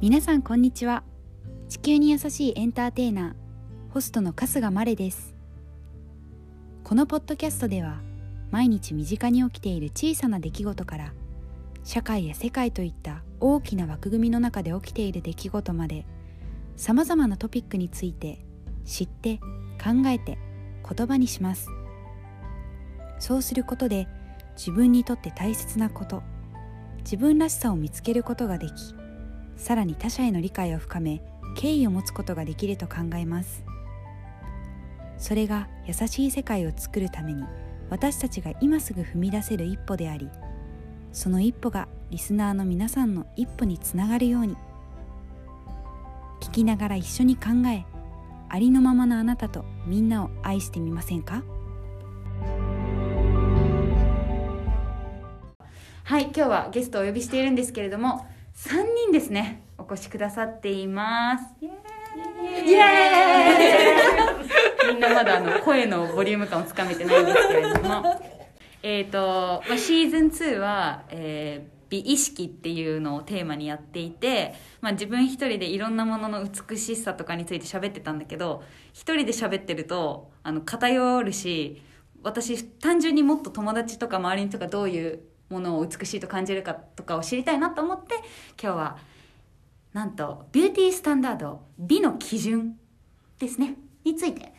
皆さんこんにちは。地球に優しいエンターテイナーホストの春日マレです。このポッドキャストでは毎日身近に起きている小さな出来事から社会や世界といった大きな枠組みの中で起きている出来事までさまざまなトピックについて知って考えて言葉にします。そうすることで自分にとって大切なこと自分らしさを見つけることができさらに他者への理解を深め敬意を持つことができると考えます。それが優しい世界を作るために私たちが今すぐ踏み出せる一歩でありその一歩がリスナーの皆さんの一歩につながるように聞きながら一緒に考えありのままのあなたとみんなを愛してみませんか？はい今日はゲストをお呼びしているんですけれども3人ですね。お越しくださっています。イエーイ。みんなまだあの声のボリューム感をつかめてないんですけれども。えっ、と、まあ、シーズン2は、えー美意識っていうのをテーマにやっていて、まあ、自分一人でいろんなものの美しさとかについて喋ってたんだけど一人で喋ってるとあの偏るし私単純にもっと友達とか周りの人がどういうものを美しいと感じるかとかを知りたいなと思って今日はなんとビューティースタンダード美の基準ですねについて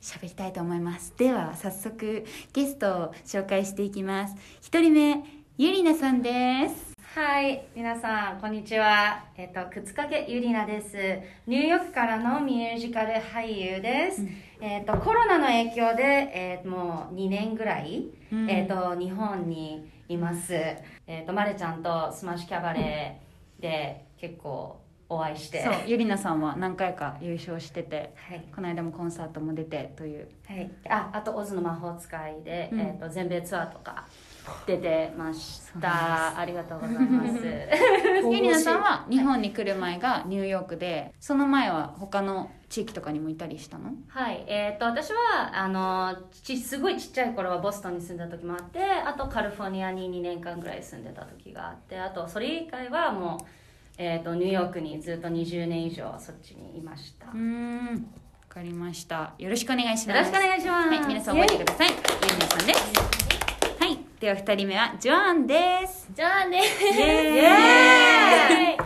喋りたいと思いますでは早速ゲストを紹介していきます一人目ゆりなさんですはい、皆さん、こんにちは。えっと、くつかけゆりなです。ニューヨークからのミュージカル俳優です。えっと、コロナの影響で、えーもう2年ぐらい、うんえっと、日本にいます。えっと、まれちゃんとスマッシュキャバレーで結構お会いして。そうゆりなさんは何回か優勝しててはい。この間もコンサートも出てというはい、ああと「オズの魔法使いで」うんえー、と全米ツアーとか出てました。ありがとうございます。ゆりなさんは？日本に来る前がニューヨークでその前は他の地域とかにもいたりしたの？はい、えー、と私はあのちすごいちっちゃい頃はボストンに住んだ時もあってあとカリフォルニアに2年間ぐらい住んでた時があってあとそれ以外はもう、えー、とニューヨークにずっと20年以上そっちにいました、うーん。わかりました。よろしくお願いします。よろしくお願いします。はい皆さん覚えてください。ゆりなさんです。はいでは二人目はジョアンです。じゃあねイエ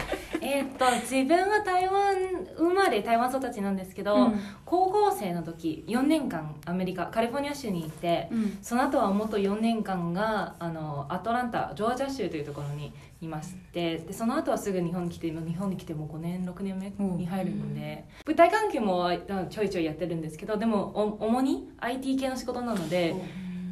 えーっと自分は台湾生まれ台湾育ちなんですけど、うん。高校生の時4年間アメリカカリフォルニア州に行って、うん。その後は元4年間があのアトランタジョージア州というところにいましてでその後はすぐ日本に来て今日本に来てもう5年6年目に入るので舞台関係もあちょいちょいやってるんですけどでもお主に IT 系の仕事なので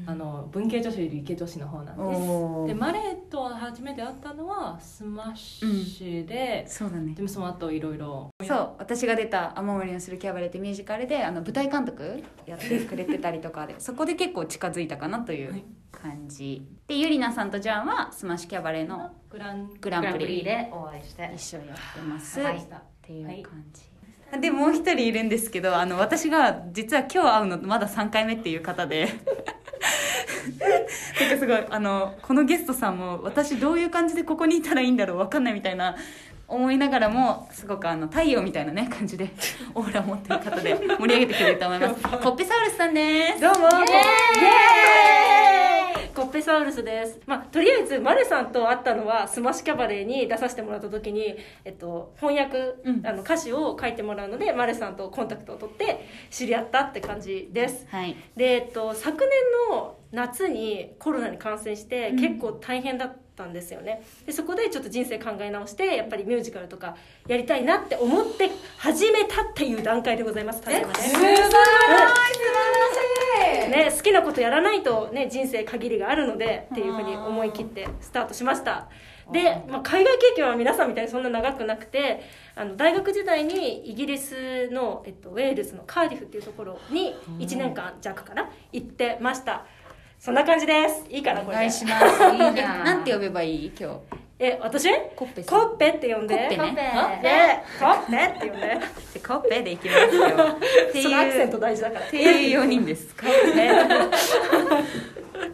あの文系女子より理系女子の方なんです。でマレーと初めて会ったのはスマッシュで、そうだね。でもその後いろいろ。そう私が出た「雨漏りのするキャバレー」ってミュージカルであの舞台監督やってくれてたりとかで そこで結構近づいたかなといはい。う感じ、でゆりなさんとジャンはスマッシュキャバレーのグラングランプリでお会いして。一緒やってます、はい。っていう感じ、でもう一人いるんですけどあの私が実は今日会うのまだ3回目っていう方で てかすごいあのこのゲストさんも私どういう感じでここにいたらいいんだろう分かんないみたいな思いながらもすごくあの太陽みたいなね 感じでオーラを持ってる方で盛り上げてくれると思います。コッペサウルスさんです。どうも。コッペサウルスです、まあ、とりあえずマルさんと会ったのはスマッシュキャバレーに出させてもらった時に、えっと、翻訳、うん。あの歌詞を書いてもらうのでマルさんとコンタクトを取って知り合ったって感じです。はい。で、えっと、昨年の夏にコロナに感染してうん。結構大変だったんですよね。でそこでちょっと人生考え直してやっぱりミュージカルとかやりたいなって思って始めたっていう段階でございます確かね。すごい素晴らしい。ね、好きなことやらないと、ね、人生限りがあるのでっていうふうに思い切ってスタートしました。で、まあ、海外経験は皆さんみたいにそんな長くなくてあの大学時代にイギリスの、えっと、ウェールズのカーディフっていうところに1年間弱かな行ってましたそんな感じです。いいかなおこれ。願いします。いいじゃんなんて呼べばいい？今日。え私？コッペコッペって呼んで。コッペね。コッペ。って呼んで。でコッペでいきますよ。そのアクセント大事だから。っていう4人です。コッペ。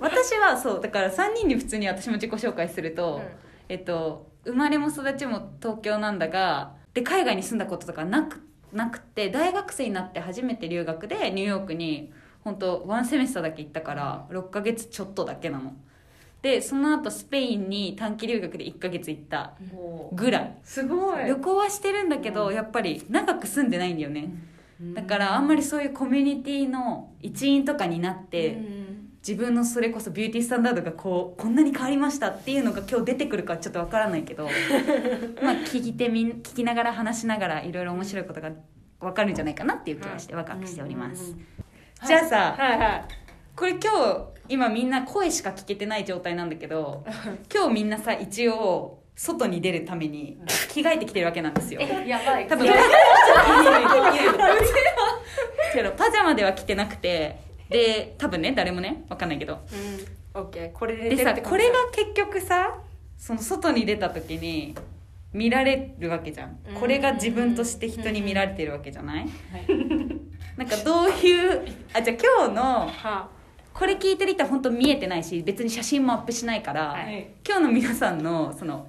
私はそうだから3人に普通に私も自己紹介すると、うん。えっと生まれも育ちも東京なんだがで海外に住んだこととかなくなくて大学生になって初めて留学でニューヨークに本当ワンセメスターだけ行ったから6ヶ月ちょっとだけなの。でその後スペインに短期留学で1ヶ月行ったぐらい。すごい。旅行はしてるんだけど、やっぱり長く住んでないんだよね、だからあんまりそういうコミュニティの一員とかになって、自分のそれこそビューティースタンダードがこうこんなに変わりましたっていうのが今日出てくるかちょっとわからないけど まあ聞き手みん聞きながら話しながらいろいろ面白いことがわかるんじゃないかなっていう気がしてワクワクしております、じゃあさ、はいはい。これ今日今みんな声しか聞けてない状態なんだけど 今日みんなさ一応外に出るために着替えてきてるわけなんですよ。やばい。多分けど パジャマでは着てなくてで多分ね誰もねわかんないけど。うん。オッケー。これででさこれが結局さその外に出た時に見られるわけじゃん。うん。これが自分として人に見られてるわけじゃないなんかどういうあじゃあ今日のはこれ聞いてる人は本当見えてないし別に写真もアップしないから、はい。今日の皆さんのその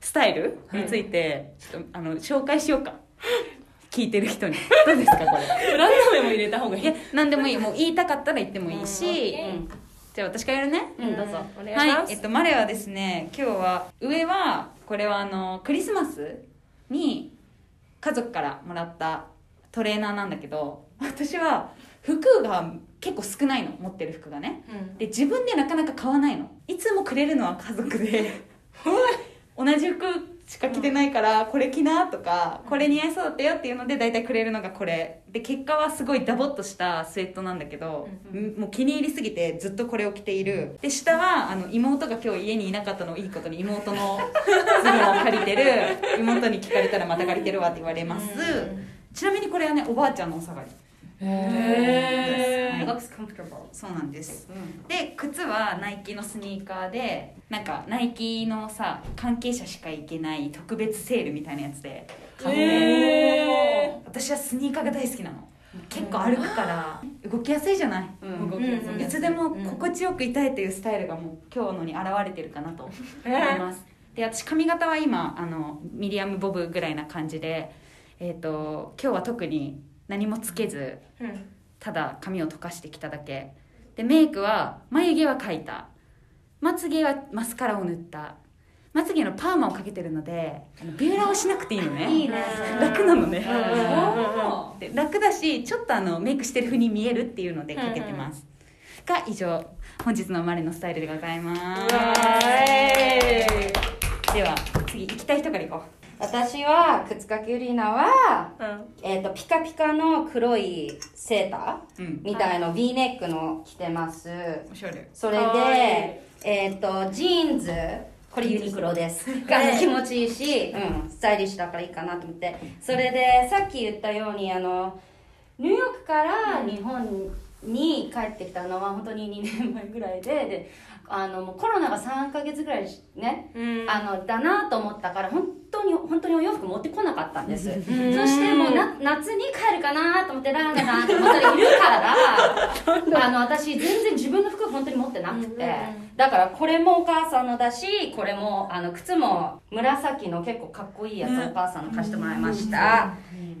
スタイルについてちょっとあの紹介しようか。聞いてる人に。どうですかこれ。ランダムも入れた方がいい。いや何でもいい。もう言いたかったら言ってもいいし、うん。じゃあ私からやるね。うんどうぞ。お願いします。はい、えっと、マレはですね今日は上はこれはあのクリスマスに家族からもらったトレーナーなんだけど私は服が結構少ないの持ってる服がね。で自分でなかなか買わないの。いつもくれるのは家族で。同じ服しか着てないからこれ着なとかこれ似合いそうだったよっていうので大体くれるのがこれ。で結果はすごいダボっとしたスウェットなんだけど、んもう気に入りすぎてずっとこれを着ている。で下はあの妹が今日家にいなかったのをいいことに妹の ズボンを借りてる。妹に聞かれたらまた借りてるわって言われます、ちなみにこれはねおばあちゃんのお下がりへはい looks comfortable. そうなんです、で靴はナイキのスニーカーでなんかナイキのさ関係者しか行けない特別セールみたいなやつで買って、へ私はスニーカーが大好きなの。結構歩くから動きやすいじゃない、うん。いいつでも心地よくいたいというスタイルがもう今日のに現れてるかなと思います。で私髪型は今あのミディアムボブぐらいな感じでえっ、と今日は特に何もつけずうん。ただ髪を溶かしてきただけ。でメイクは眉毛は描いた。まつげはマスカラを塗った。まつげのパーマをかけてるのでビューラーをしなくていいのね。いいね。楽なのね。楽だしちょっとあのメイクしてる風に見えるっていうのでかけてます、が以上本日のマレのスタイルでございます。では次行きたい人から行こ私は靴かきゆりなは、うん。えー、とピカピカの黒いセータううん。ーみたいの V ネックの着てます。おしゃれ。それでえっ、とジーンズ。これユニクロです。が気持ちいいし、うん、スタイリッシュだからいいかなと思って。それでさっき言ったようにあのニューヨークから日本に帰ってきたのは本当に2年前ぐらいでであのもうコロナが3ヶ月ぐらいねうん。あのだなと思ったから本当に本当にお洋服持ってこなかったんです。そしてもうな夏に帰るかなと思ってラーメンなと思ったらいるから。あの私全然自分の服本当に持ってなくて。だからこれもお母さんのだしこれもあの靴も紫の結構かっこいいやつお母さんの貸してもらいました。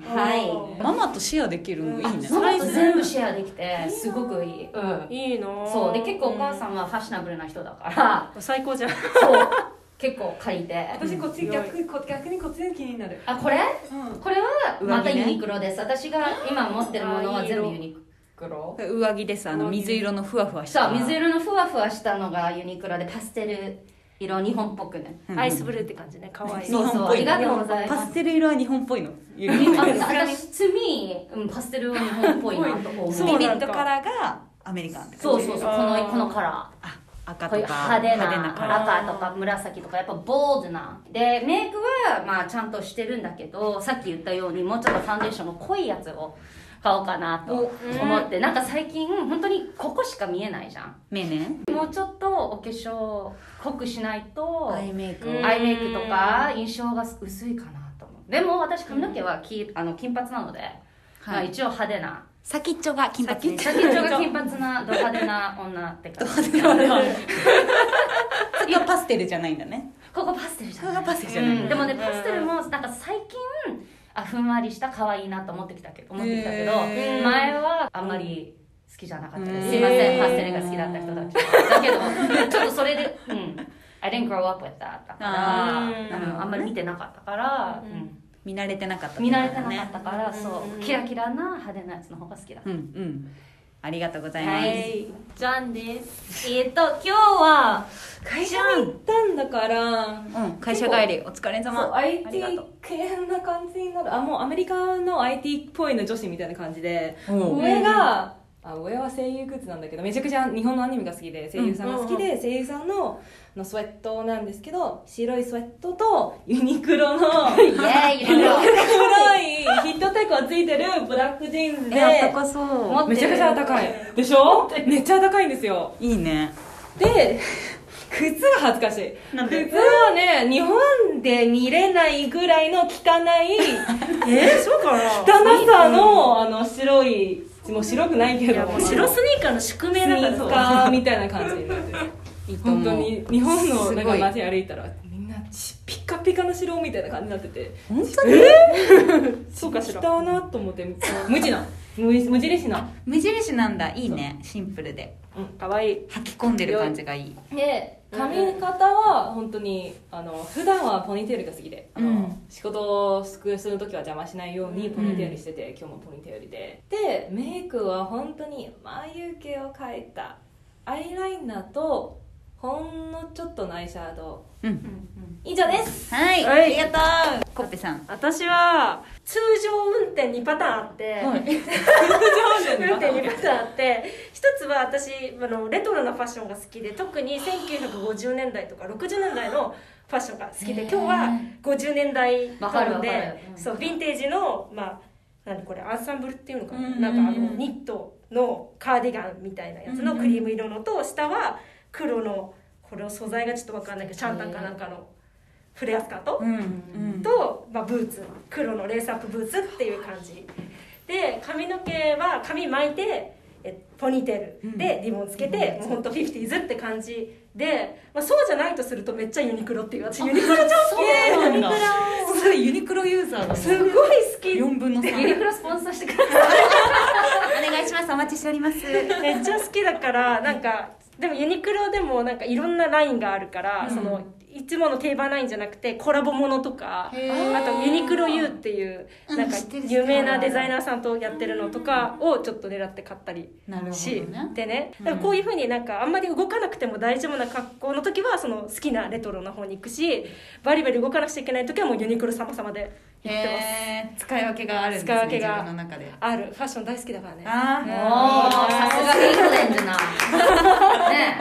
はい。ママとシェアできるのいいね。ママと全部シェアできてすごくいい。うん。いいなぁ。そう。で結構お母さんはファッショナブルな人だから。最高じゃん。そう結構借りて。私こっち逆こ逆にこっちが気になる。あこれ？うん。これはまたユニクロです。私が今持ってるものは全部ユニクロ。上着です。あの水色のふわふわした。そう水色のふわふわしたのがユニクロでパステル色日本っぽくね。うん。アイスブルーって感じね。かわい。い。日そう。本っぽい。ありがとうございます。パステル色は日本っぽいの。ユあニクロ私 me うんパステルは日本っぽいなと思うそうビビなんだットカラーがアメリカンそうそうそうこのこのカラーあ赤ことか派手な赤とか紫とかやっぱボールドな。でメイクはまあちゃんとしてるんだけどさっき言ったようにもうちょっとファンデーションの濃いやつを買おうかなと思って。なんか最近本当にここしか見えないじゃん。目ね。もうちょっとお化粧濃くしないとアイメイクうん。アイメイクとか印象が薄いかなと思う。でも私髪の毛はきあの金髪なので、まあ、一応派手な。先っちょが金髪ね。先っちょが金髪なド派手な女って感じ。これパステルじゃないんだね。ここパステルじゃない。ここがパステルじゃないうん。でもねうん。パステルもなんか最近あふんわりした可愛いなと思ってきたけど思ってきたけど前はあんまり好きじゃなかった。ですうん。すいませんパステルが好きだった人たちだけど ちょっとそれでうん。I didn't grow up with that だからあー。あのあんまり見てなかったから、うんうん見慣れてなかった見慣れてなかったから、うんそう。キラキラな派手なやつの方が好きだうんうん。ありがとうございます、はい。ジャンです。えっと今日は会社に行ったんだから。うん、会社帰りお疲れ様。IT 系な感じになる。あもうアメリカの IT っぽいの女子みたいな感じでおう上があ上は声優グッズなんだけどめちゃくちゃ日本のアニメが好きで声優さんが好きで、声優さんののスウェットなんですけど白いスウェットと ユニクロのユニクロ黒いヒットテックがついてるブラックジーンズでえあったかそう。もめちゃくちゃ高い。でしょ？めっちゃ高いんですよ。いいね。で 靴が恥ずかしい。靴はね日本で見れないぐらいの汚い えー、そうかな。汚さのあの白いもう白くないけど。白スニーカーの宿命だから。スニーカーみたいな感じになってるい本当に日本のなんか街歩いたらみんなしピカピカの白みたいな感じになってて。本当に？そうかしら。来たなと思って。無地な無無印な無印なんだ。いいね。シンプルで。かわいい。履き込んでる感じがいい。で髪型は本当にあの普段はポニーテールが好きで。あの、うん。仕事をする時は邪魔しないようにポニーテールしてて、今日もポニーテールで。でメイクは本当に眉毛を描いたアイライナーとほんのちょっとのアイシャドうん。ウ以上です。はい、はい。ありがとうコッペさん。私は通常運転2パターンあって、はい。運転2パターンあって。一つは私あのレトロなファッションが好きで特に1950年代とか60年代のファッションが好きでへー。今日は50年代わかるわかる。なのでうん。そうヴィンテージのまあ何これアンサンブルっていうのかな,、うんうんうん。なんかあのニットのカーディガンみたいなやつのクリーム色のと下は黒のこれを素材がちょっと分かんないけどシャンタンかなんかのフレアスカート、うんうんと、まあ、ブーツ。黒のレースアップブーツっていう感じ。で髪の毛は髪巻いてえポニーテールでリボンつけて、もうほんと 50s って感じで、まあ、そうじゃないとするとめっちゃユニクロっていう私ユニクロ超好き。そうなんだ。それユニクロユーザーだすごい好き。4分の3ユニクロスポンサーしてください。お願いします。お待ちしております。めっちゃ好きだからなんかでもユニクロでもなんかいろんなラインがあるから、そのいつもの定番ラインじゃなくてコラボものとかあとユニクロ U っていううんなんか有名なデザイナーさんとやってるのとかをちょっと狙って買ったりしねでね。うん。だからこういうふうになんかあんまり動かなくても大丈夫な格好の時はその好きなレトロな方に行くしバリバリ動かなくちゃいけない時はもうユニクロ様々で行ってま使い分けがあるんですね使い分けが自分の中で。あるファッション大好きだからね。あおーさすがイングレンドな ね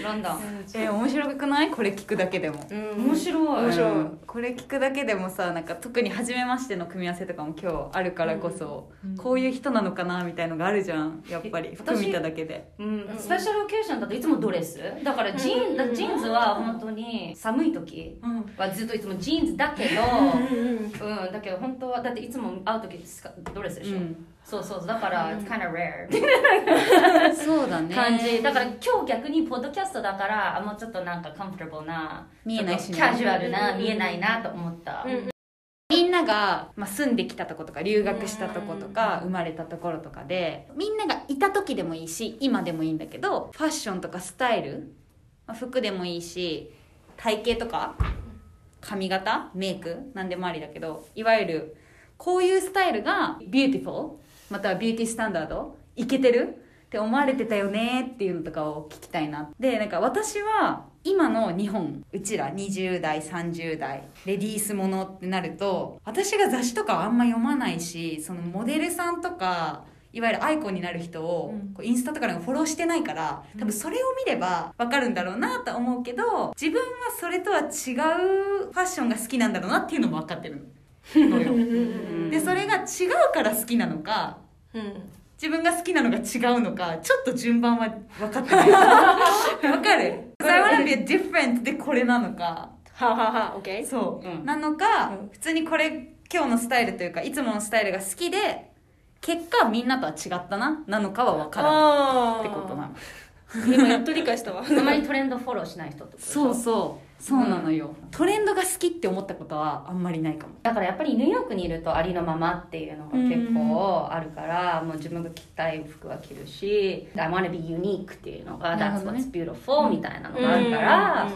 えロンドン。えー、面白くない？これ聞くだけでも。うん。面白い。面白い。うんこれ聞くだけでもさなんか特に初めましての組み合わせとかも今日あるからこそ、こういう人なのかなみたいのがあるじゃん。やっぱり服見ただけでうん、スペシャルオケーションだといつもドレス。だからジーン、だジーンズは本当に寒い時はずっといつもジーンズだけど、うんだけど本当はだっていつも会う時ドレスでしょ、うんそうそうだから kind of rare そうだね。な感じ。だから今日逆にポッドキャストだからあもうちょっとなんかカンフォタブルな見えないしキャジュアルな見えないなと思った、うん。みんなが、まあ、住んできたとことか留学したとことか生まれたところとかでみんながいた時でもいいし今でもいいんだけどファッションとかスタイル、まあ服でもいいし体型とか髪型メイク何でもありだけどいわゆるこういうスタイルが beautiful または beauty standard いけてる？って思われてたよねっていうのとかを聞きたいな。でなんか私は今の日本うちら20代30代レディースものってなると私が雑誌とかあんま読まないしそのモデルさんとかいわゆるアイコンになる人をこうインスタとかでもフォローしてないから多分それを見れば分かるんだろうなと思うけど自分はそれとは違うファッションが好きなんだろうなっていうのも分かってるのよ。でそれが違うから好きなのかうん。自分が好きなのが違うのかちょっと順番は分かってない。わかる ?I wanna be different でこれなのか。はあ、はあはあ、OK? そう、うん。なのか、うん。普通にこれ今日のスタイルというかいつものスタイルが好きで結果みんなとは違ったな？なのかは分からないあってことなの。今やっと理解したわ。あまりトレンドフォローしない人ってことでしょ？そうそそうなのよ、トレンドが好きって思ったことはあんまりないかも。だからやっぱりニューヨークにいるとありのままっていうのが結構あるから、もう自分が着たい服は着るし I wanna be unique っていうのが That's what's beautiful みたいなのがあるから、うん。うん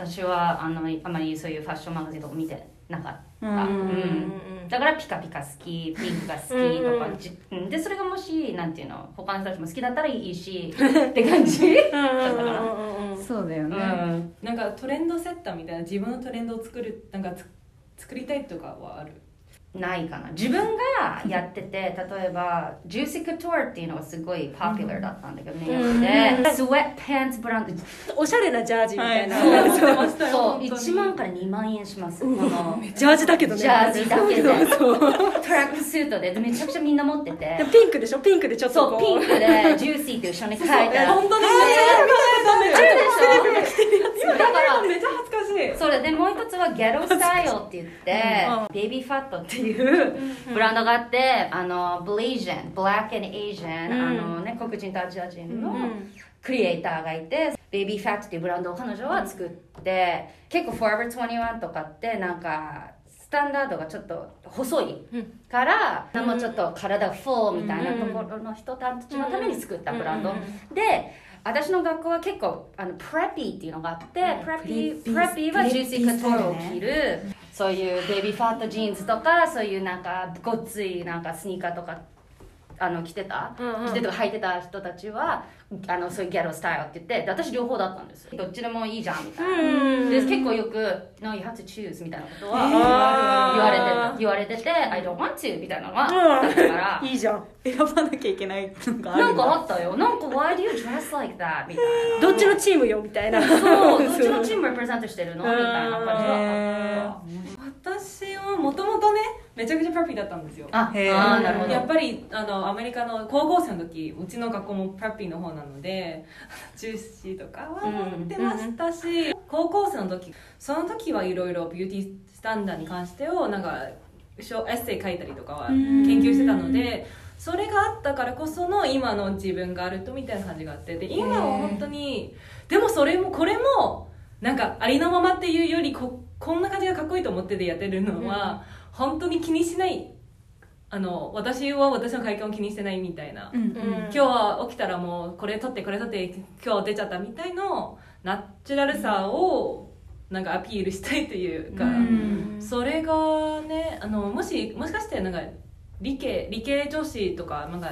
私はあのあまりそういうファッションマガジンとか見てなかった、うん。うん。うんだからピカピカ好きピンクが好きとか、うん。じうん。でそれがもしなんていうの他の人たちも好きだったらいいし って感じ、うんうんうんうんうんそうだようね、ん、なんかトレンドセッターみたいな自分のトレンドを作るなんかつ作りたいとかはある？ないかな。自分がやってて例えばジューシーカトゥアっていうのがすごいポピュラーだったんだけどニューヨークでスウェットパンツブランド。おしゃれなジャージみたいな、そう。思ってましたよそう。本当に。1万から2万円します。この。ジャージだけどね。ジャージだけでトラックスートでめちゃくちゃみんな持ってて。ピンクでしょ？ピンクでちょっとそうピンクで。ジューシーって後ろに書いてある本当にだからめっちゃ恥ずかしい。それでもう一つは ghetto style って言って、 Baby Phat っていうブランドがあって、あの、 Blasian、Black and Asian、うん。あのね、黒人とアジア人のうんクリエイターがいて、 Baby Phat っていうブランドを彼女は作って、結構 Forever 21とかってなんか、スタンダードがちょっと細いから、もうちょっと体がフォーみたいなところの人たちのために作ったブランド。で、私の学校は結構あの preppy っていうのがあって、 preppy preppy は Juicy Couture を着るそういう Baby Phat ジーンズとかそういうなんかごっついなんかスニーカーとかあの着てた、うんうん。着てとか履いてた人たちはあのそういうギャロスタイルって言ってで私両方だったんです。よどっちでもいいじゃんみたいな、うん。で結構よく「No you have to choose」みたいなことはあー。言われてた。言われてて「I don't want to」みたいなのがうん。だったから。いいじゃん。選ばなきゃいけないのがあるなんかあったよ。なんか「Why do you dress like that?」みたいな。どっちのチームよみたいな。そうどっちのチームレプレゼントしてるの？みたいな感じはあめちゃくちゃプレピーだったんですよ。あへー。あーなるほど。やっぱりあのアメリカの高校生の時うちの学校もプレピーの方なので ジューシーとかは持ってましたし、高校生の時その時はいろいろビューティースタンダードに関してをなんか小エッセイ書いたりとかは研究してたのでそれがあったからこその今の自分があるとみたいな感じがあってで今は本当にでもそれもこれもなんかありのままっていうよりここんな感じがかっこいいと思っててやってるのは、本当に気にしない。あの私は私の外見を気にしてないみたいな、うん。うん。今日は起きたらもうこれ取ってこれ取って今日出ちゃったみたいのナチュラルさをなんかアピールしたいというか、うん。それがねあのもしもしかしてなんか理系理系女子とかなんか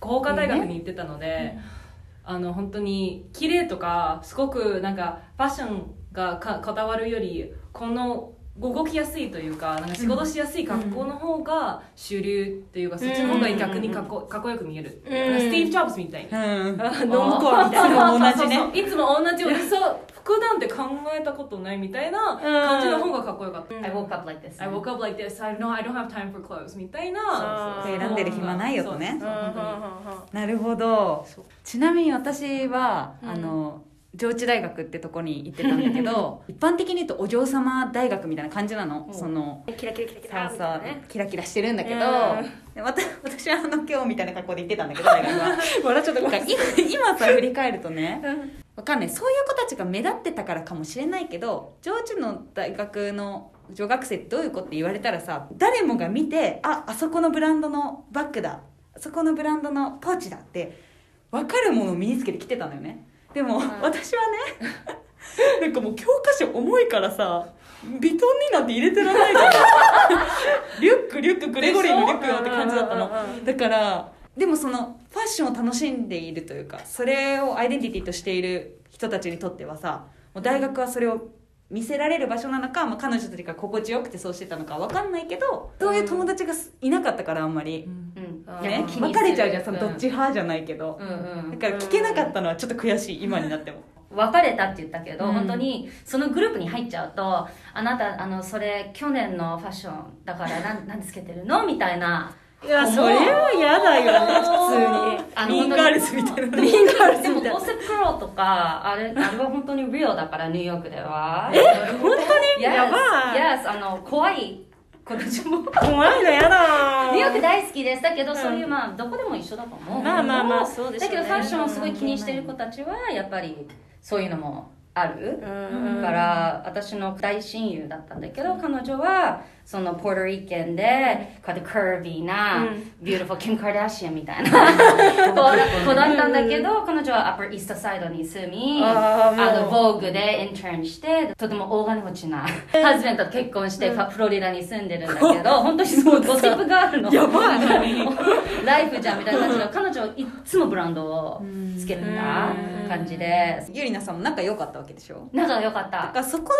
工科大学に行ってたので、あの本当に綺麗とかすごくなんかファッションがかこだわるよりこの動きやすいというかなんか仕事しやすい格好の方が主流っていうか、そっちの方が逆にかっこかっこよく見える、うん。スティーブ・ジョブズみたいに、うん。あノンコアみたいな。同じねそうそう。いつも同じ私そう普段って考えたことないみたいな感じの方がかっこよかった、I woke up like this. I woke up like this. I don't, I don't have time for clothes みたいな。選んでる暇ないよとね。なるほどちなみに私は、うん。あの上智大学ってとこに行ってたんだけど 一般的に言うとお嬢様大学みたいな感じなの、うん。そのキラキラキラキラねキラキラしてるんだけど、う 私はあの今日みたいな格好で行ってたんだけど 大学は。笑っちゃっ今今さ振り返るとねわかんない。そういう子たちが目立ってたからかもしれないけど上智の大学の女学生ってどういう子って言われたらさ誰もが見てああそこのブランドのバッグだ。あそこのブランドのポーチだって分かるものを身につけてきてたのよねでも、私はね なんかもう教科書重いからさビトンになんて入れてられないじゃん。リュックリュックグレゴリーのリュックよって感じだったの。だからでもそのファッションを楽しんでいるというかそれをアイデンティティとしている人たちにとってはさもう大学はそれを見せられる場所なのか、まあ、彼女たちが心地よくてそうしてたのかわかんないけどそういう友達がいなかったからあんまり、うんね分かれちゃうじゃん。そのどっち派じゃないけど、うんうんだから聞けなかったのはちょっと悔しい。今になっても。別れたって言ったけど、うん。本当にそのグループに入っちゃうとあなたあのそれ去年のファッションだからなんなんでつけてるのみたいな。いやそれは嫌だよね普通に。あのミーンガールズみたいな。ミンガールズでもみたいな。ゴセップ・クローとかあれあれは本当にリオだからニューヨークでは。え？本当に？Yes, やばい。Yes. あの怖い子たちも。怖いの嫌だ。ニューヨーク大好きですだけど、ん。そういうまあどこでも一緒だと思う。まあまあまあそうでしょうね。だけどファッションをすごい気にしてる子たちはやっぱりそういうのもあるうん。から私の大親友だったんだけど彼女はそのポートリケンでこうやってカービーな、うん。ビューティフルキム・カーダシアンみたいな子子だったんだけど彼女はアッパーイーストサイドに住みあのボーグでインターンしてとても大金持ちなハズベンドと結婚して、フフロリダに住んでるんだけど 本当にすごいゴシップがあるの。やばい。ライフじゃんみたいな感じで彼女いっつもブランドをつけてた感じで。ゆりなさんも仲良かったわけでしょ？仲が良かっだたからそこ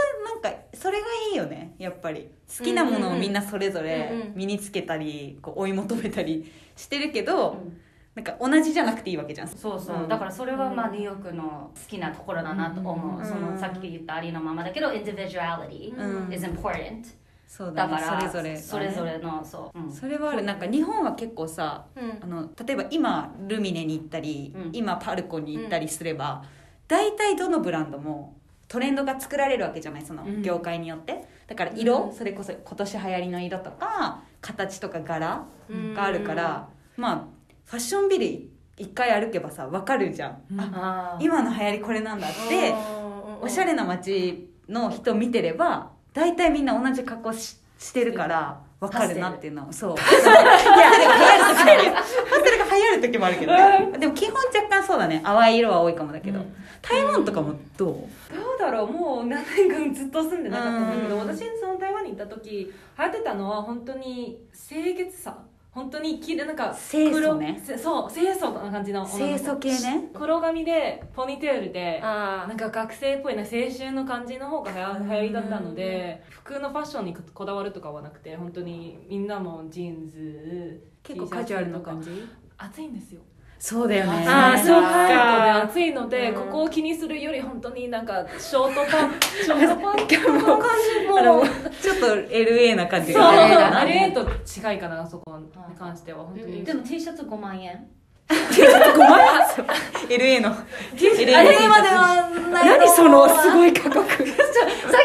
でなんかそれがいいよねやっぱり好きなものをみんなそれぞれうんうん身につけたりこう追い求めたりしてるけど、うん。なんか同じじゃなくていいわけじゃん。そうそう、うん。だからそれはまあニューヨークの好きなところだなと思う、うん。そのさっき言ったありのままだけど individuality うん。is important そうだね。だからそれぞれがね。それぞれのそう、うん。それはある。なんか日本は結構さうん。あの例えば今ルミネに行ったり、うん。今パルコに行ったりすれば、大体どのブランドもトレンドが作られるわけじゃない？そのうん。業界によって、だから色、うん。それこそ今年流行りの色とか形とか柄うん。があるから、まあファッションビル一回歩けばさ分かるじゃん、うん。あ今の流行りこれなんだっておしゃれな街の人見てれば大体みんな同じ格好ししてるから分かるなっていうの。はそう。いや流行る時もある。よパステルが流行る時もあるけど。ねでも基本若干そうだね。淡い色は多いかもだけど、台湾とかもどう？どうだろう。もう何年間ずっと住んでなかったんだけどうん。私その台湾に行った時流行ってたのは本当に清潔さ本当にきれいなんか清楚ね。そう清楚な感じの清楚系ね。黒髪でポニーテールであなんか学生っぽいな青春の感じの方が流行流行りだったので服のファッションにこだわるとかはなくて本当にみんなもジーンズ結構カジュアルな感じ？じ暑いんですよそうだよね。あーそっか。か暑いので、うん。ここを気にするより本当になんかショートパン ショートパンツの感じ。もちょっと LA な感じそう。があれだなあれと近いかなそこに関しては本当に、でも T シャツ5万円。LA の。あれまではない何そのすごい価格それさ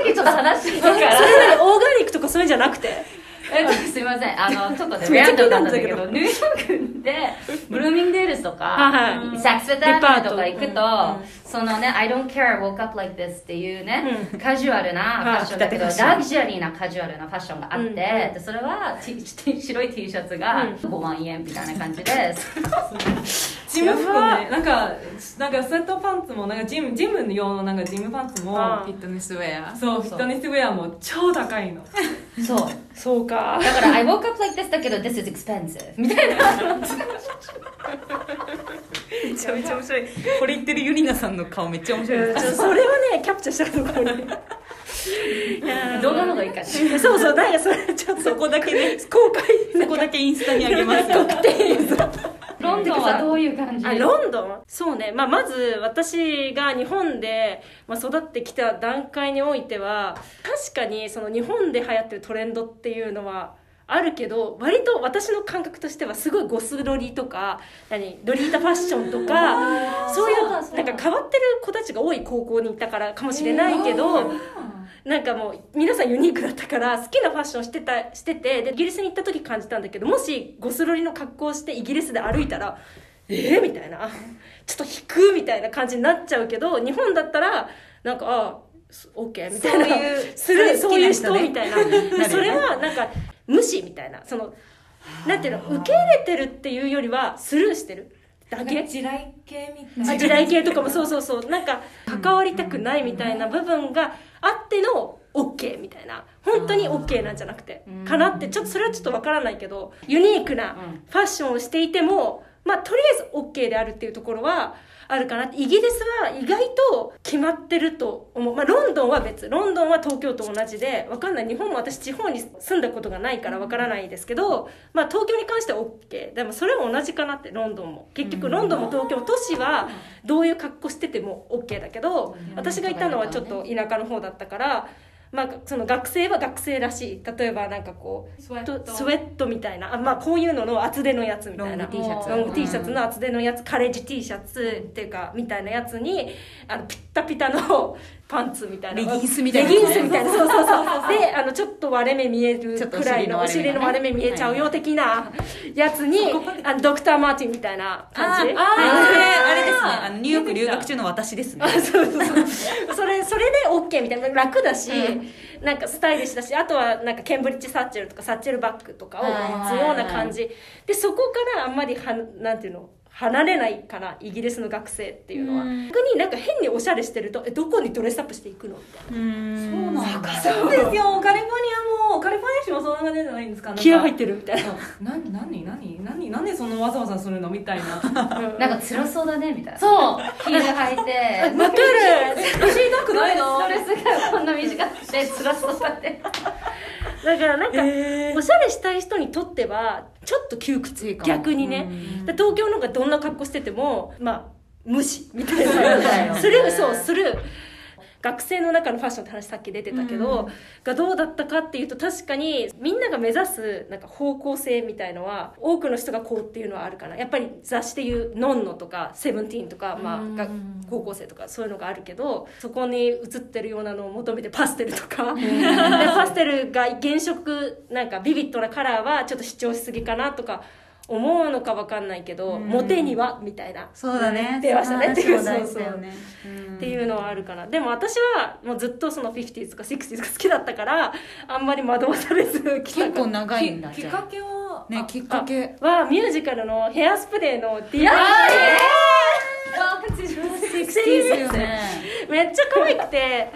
っきちょっと話してたから。何オーガニックとかそういうんじゃなくてえっとすいません。あのちょっとねめっちゃ気にランなるんだけどドなんだけど。ニューヨークでブルーミングデールスとかサックスフェットアデパートベニューとか行くと、そのね「I don't care woke up like this」っていうね、カジュアルなファッションだけど、ラグジュアリーなカジュアルなファッションがあって、うんでそれは T- 白い T シャツがうん。5万円みたいな感じで、ジム服ねなんかなんかスウェットパンツもなんかジムジム用のなんかジムパンツもあフィットネスウェア。そう。フィットネスウェアも超高いの。そう。そうか。だから「I woke up like this」だけど「This is expensive」みたいな。めちゃめちゃ面白い。これ言ってるユリナさんの顔めっちゃ面白い。それはねキャプチャーしたのかもねい。や ー動画の方がいいかなそうそうなんかそれちょっとそこだけね。公開そこだけインスタにあげますよ。ロンドンはどういう感じ？あロンドン？そうね、まあ、まず私が日本で、まあ、育ってきた段階においては確かにその日本で流行ってるトレンドっていうのはあるけど割と私の感覚としてはすごいゴスロリとか何ロリータファッションとかそういうなんか変わってる子たちが多い高校にいたからかもしれないけど、なんかもう皆さんユニークだったから好きなファッションしてたしててでイギリスに行った時感じたんだけどもしゴスロリの格好をしてイギリスで歩いたらえー、みたいな。ちょっと引くみたいな感じになっちゃうけど日本だったらなんかああオッケーみたいな。そういうするそういう人みたいな。ね。それはなんか無視みたいな。そのなんていうの受け入れてるっていうよりはスルーしてる。だけ？地雷系みたいあ地雷系とかもそうそうそう。なんか関わりたくないみたいな部分があっての OK みたいな。本当に OK なんじゃなくて。うん。かなって。ちょっとそれはちょっとわからないけどユニークなうん。ファッションをしていてもまあとりあえず OK であるっていうところはあるかな。イギリスは意まってると思う、まあ、ロンドンは別。ロンドンは東京と同じでわかんない。日本も私地方に住んだことがないからわからないですけど、まあ、東京に関しては OK でもそれは同じかなってロンドンも。結局ロンドンも東京も都市はどういう格好してても OK だけど私がいたのはちょっと田舎の方だったから。まあ、その学生は学生らしい。例えばなんかこうスウェット。みたいな。あ、まあ、こういうのの厚手のやつみたいな。ロング T シャツ。ロング T シャツの厚手のやつカレッジ T シャツっていうかみたいなやつにあのピッタピタのパンツみたいな。レギンスみたいな。レギンスみたいな。そうそうそうであのちょっと割れ目見えるくらいのお尻尻のの割れ目見えちゃうよ的なやつにあのドクター・マーティンみたいな感じ。あああれですね。あのニューヨーク留学中の私ですね。そうそうそう。それそれで OK みたいな。楽だし、なんかスタイリッシュだしあとはなんかケンブリッジ・サッチェルとかサッチェルバッグとかを持つような感じ。でそこからあんまりはなんていうの離れないからイギリスの学生っていうのは。逆になんか変におしゃれしてるとえどこにドレスアップしていくのみたいなそうなんだ。そうですよ。カリフォルニアもカリフォルニア州もそんな感じじゃないんですかなんか気合入ってるみたいな。な何何何なんでそのわざわざするのみたいな。なんか辛そうだねみたいな。そう。ヒール履いて。わかる。私痛くないの？ストレスがこんな短くて辛そうだねだからなんか、おしゃれしたい人にとってはちょっと窮屈逆にね。で東京の方がどんな格好しててもまあ無視みたいな。よ。するそうする学生の中のファッションって話さっき出てたけど、がどうだったかっていうと確かにみんなが目指すなんか方向性みたいのは多くの人がこうっていうのはあるかな。やっぱり雑誌でいう「ノンノ」とか「セブンティーン」とか、まあ、が高校生とかそういうのがあるけどそこに映ってるようなのを求めてパステルとか、でパステルが原色なんかビビッドなカラーはちょっと主張しすぎかなとか思うのか分かんないけど、モテにはみたいな。そうだね。出ましたね。っていうその話も大事だよね。っていうのはあるかな。でも私はもうずっとその 50s とか 60s が好きだったからあんまり惑わされず結構長いんだきっかけは？あねきっかけ。はミュージカルのヘアスプレーの60よね。めっちゃ可愛くて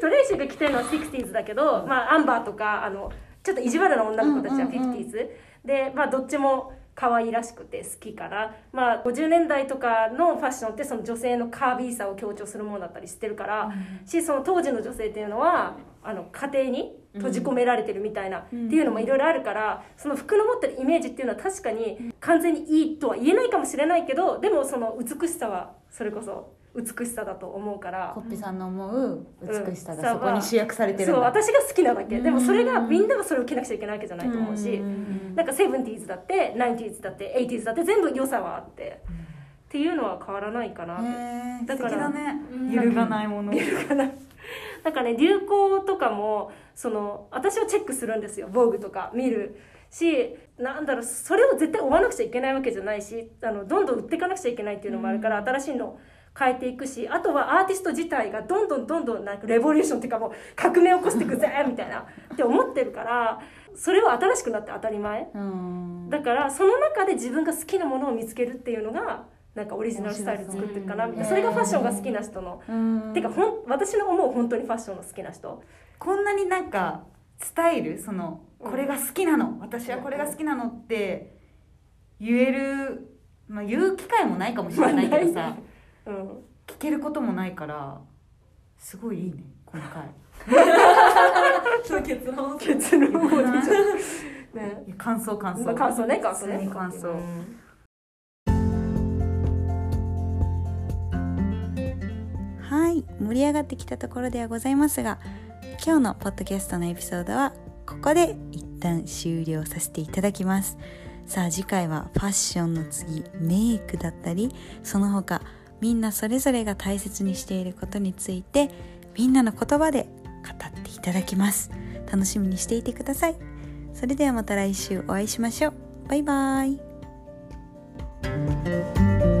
トレイシーが着てるのは 60s だけど、まあ、アンバーとかあのちょっと意地悪な女の子たちは 50s、で、まあ、どっちも可愛らしくて好きかな、まあ、50年代とかのファッションってその女性のカービーさを強調するものだったりしてるから、しその当時の女性っていうのはあの家庭に閉じ込められてるみたいな、っていうのもいろいろあるからその服の持ってるイメージっていうのは確かに完全にいいとは言えないかもしれないけどでもその美しさはそれこそ美しさだと思うから。コッピさんの思う美しさうん。がそこに集約されてるんだ。そう私が好きなだけ。でもそれがみんながそれを着なくちゃいけないわけじゃないと思うし。なんか 70s だって 90s だって 80s だって全部良さはあって。っていうのは変わらないかなだから素敵だね。揺るがないもの。なんかね流行とかもその私はチェックするんですよ「防具とか見る。しなんだろうそれを絶対追わなくちゃいけないわけじゃないしあのどんどん売っていかなくちゃいけないっていうのもあるから、新しいのを変えていくしあとはアーティスト自体がどんどんどんどんなんかレボリューションっていうかもう革命を起こしていくぜみたいなって思ってるからそれは新しくなって当たり前。うん。だからその中で自分が好きなものを見つけるっていうのがなんかオリジナルスタイル作っていくかなみたいな。それがファッションが好きな人の。うん。てかほん私の思う本当にファッションの好きな人。こんなになんかスタイルそのこれが好きなの私はこれが好きなのって言える、まあ、言う機会もないかもしれないけどさうん。聞けることもないからすごいいいね今回。そう結論。結論。をね。いや感想感想。まあ感想ね感想ね。感想。うん。はい盛り上がってきたところではございますが今日のポッドキャストのエピソードはここで一旦終了させていただきます。さあ次回はファッションの次メイクだったりその他みんなそれぞれが大切にしていることについてみんなの言葉で語っていただきます。楽しみにしていてください。それではまた来週お会いしましょう。バイバーイ。